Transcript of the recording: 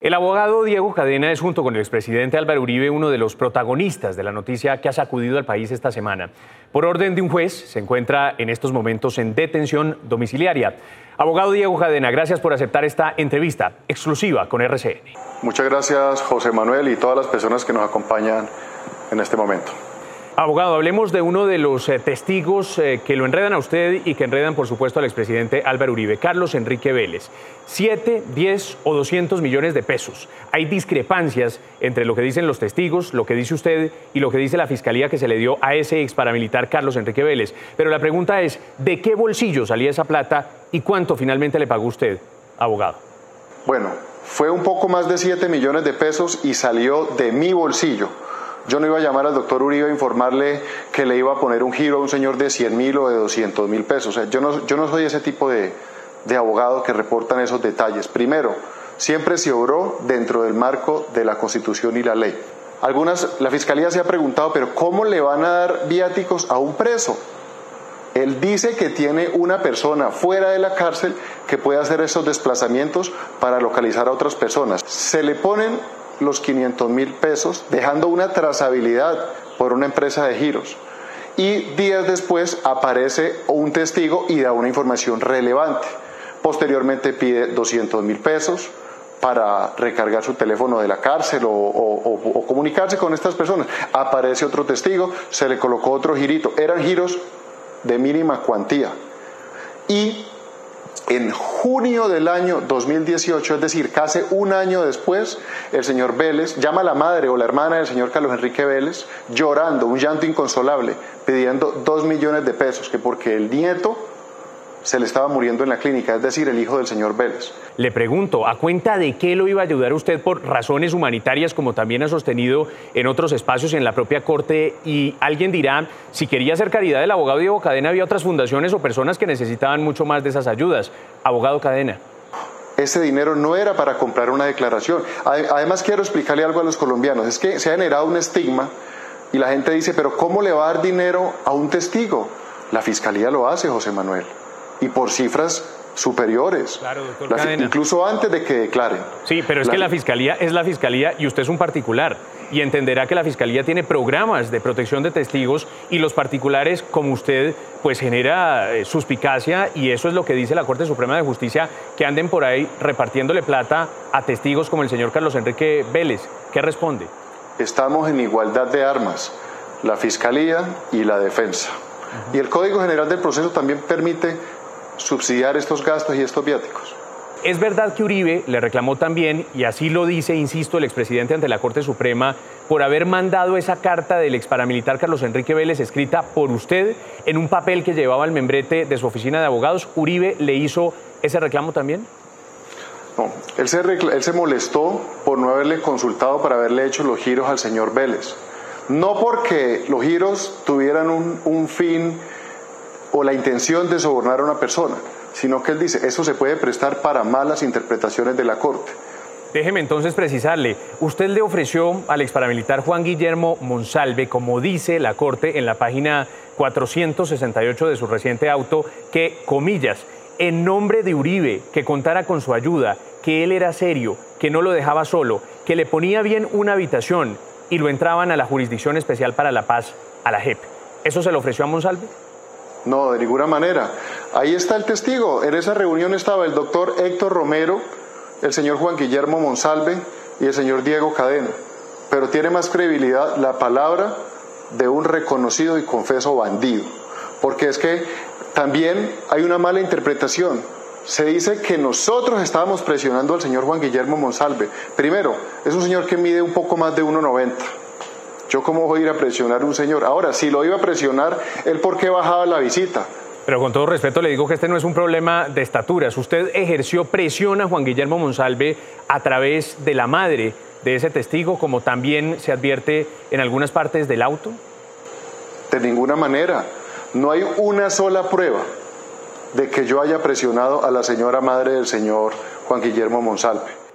El abogado Diego Cadena es, junto con el expresidente Álvaro Uribe, uno de los protagonistas de la noticia que ha sacudido al país esta semana. Por orden de un juez, se encuentra en estos momentos en detención domiciliaria. Abogado Diego Cadena, gracias por aceptar esta entrevista exclusiva con RCN. Muchas gracias, José Manuel, y todas las personas que nos acompañan en este momento. Abogado, hablemos de uno de los eh, testigos eh, que lo enredan a usted y que enredan, por supuesto, al expresidente Álvaro Uribe, Carlos Enrique Vélez. Siete, diez o doscientos millones de pesos. Hay discrepancias entre lo que dicen los testigos, lo que dice usted y lo que dice la fiscalía que se le dio a ese ex paramilitar Carlos Enrique Vélez. Pero la pregunta es, ¿de qué bolsillo salía esa plata y cuánto finalmente le pagó usted, abogado? Bueno, fue un poco más de siete millones de pesos y salió de mi bolsillo yo no iba a llamar al doctor Uribe a informarle que le iba a poner un giro a un señor de 100 mil o de 200 mil pesos. O sea, yo, no, soy ese tipo de, de abogado que reportan esos detalles. Primero, siempre se obró dentro del marco de la Constitución y la ley. Algunas, la Fiscalía se ha preguntado, pero ¿cómo le van a dar viáticos a un preso? Él dice que tiene una persona fuera de la cárcel que puede hacer esos desplazamientos para localizar a otras personas. Se le ponen los 500 mil pesos, dejando una trazabilidad por una empresa de giros. Y días después aparece un testigo y da una información relevante. Posteriormente pide 200 mil pesos para recargar su teléfono de la cárcel o, comunicarse con estas personas. Aparece otro testigo, se le colocó otro girito. Eran giros de mínima cuantía. Y en junio del año 2018, es decir, casi un año después, el señor Vélez llama a la madre o la hermana del señor Carlos Enrique Vélez llorando, un llanto inconsolable, pidiendo dos millones de pesos, que porque el nieto se le estaba muriendo en la clínica, es decir, el hijo del señor Vélez. Le pregunto, ¿a cuenta de qué lo iba a ayudar usted por razones humanitarias, como también ha sostenido en otros espacios en la propia Corte? Y alguien dirá, si quería hacer caridad el abogado Diego Cadena, había otras fundaciones o personas que necesitaban mucho más de esas ayudas. Abogado Cadena. Ese dinero no era para comprar una declaración. Además, quiero explicarle algo a los colombianos. Es que se ha generado un estigma y la gente dice, pero ¿cómo le va a dar dinero a un testigo? La fiscalía lo hace, José Manuel y por cifras superiores. Claro, doctor incluso antes de que declaren. Sí, pero es que la fiscalía es la fiscalía y usted es un particular y entenderá que la fiscalía tiene programas de protección de testigos y los particulares como usted pues genera eh, suspicacia y eso es lo que dice la Corte Suprema de Justicia que anden por ahí repartiéndole plata a testigos como el señor Carlos Enrique Vélez. ¿Qué responde? Estamos en igualdad de armas, la fiscalía y la defensa. Y el Código General del Proceso también permite subsidiar estos gastos y estos viáticos. Es verdad que Uribe le reclamó también, y así lo dice, insisto, el expresidente ante la Corte Suprema, por haber mandado esa carta del ex paramilitar Carlos Enrique Vélez escrita por usted en un papel que llevaba el membrete de su oficina de abogados. ¿Uribe le hizo ese reclamo también? No, él se, él se molestó por no haberle consultado para haberle hecho los giros al señor Vélez. No porque los giros tuvieran un, un fin o la intención de sobornar a una persona, sino que él dice, eso se puede prestar para malas interpretaciones de la Corte. Déjeme entonces precisarle, usted le ofreció al ex paramilitar Juan Guillermo Monsalve, como dice la Corte en la página 468 de su reciente auto, que, comillas, en nombre de Uribe, que contara con su ayuda, que él era serio, que no lo dejaba solo, que le ponía bien una habitación y lo entraban a la Jurisdicción Especial para la Paz, a la JEP. ¿Eso se lo ofreció a Monsalve? No, de ninguna manera. Ahí está el testigo. En esa reunión estaba el doctor Héctor Romero, el señor Juan Guillermo Monsalve y el señor Diego Cadena. Pero tiene más credibilidad la palabra de un reconocido y confeso bandido. Porque es que también hay una mala interpretación. Se dice que nosotros estábamos presionando al señor Juan Guillermo Monsalve. Primero, es un señor que mide un poco más de 1,90 yo cómo voy a ir a presionar a un señor. Ahora, si lo iba a presionar, él por qué bajaba la visita. Pero con todo respeto le digo que este no es un problema de estaturas. Usted ejerció presión a Juan Guillermo Monsalve a través de la madre de ese testigo, como también se advierte en algunas partes del auto. De ninguna manera. No hay una sola prueba de que yo haya presionado a la señora madre del señor Juan Guillermo Monsalve.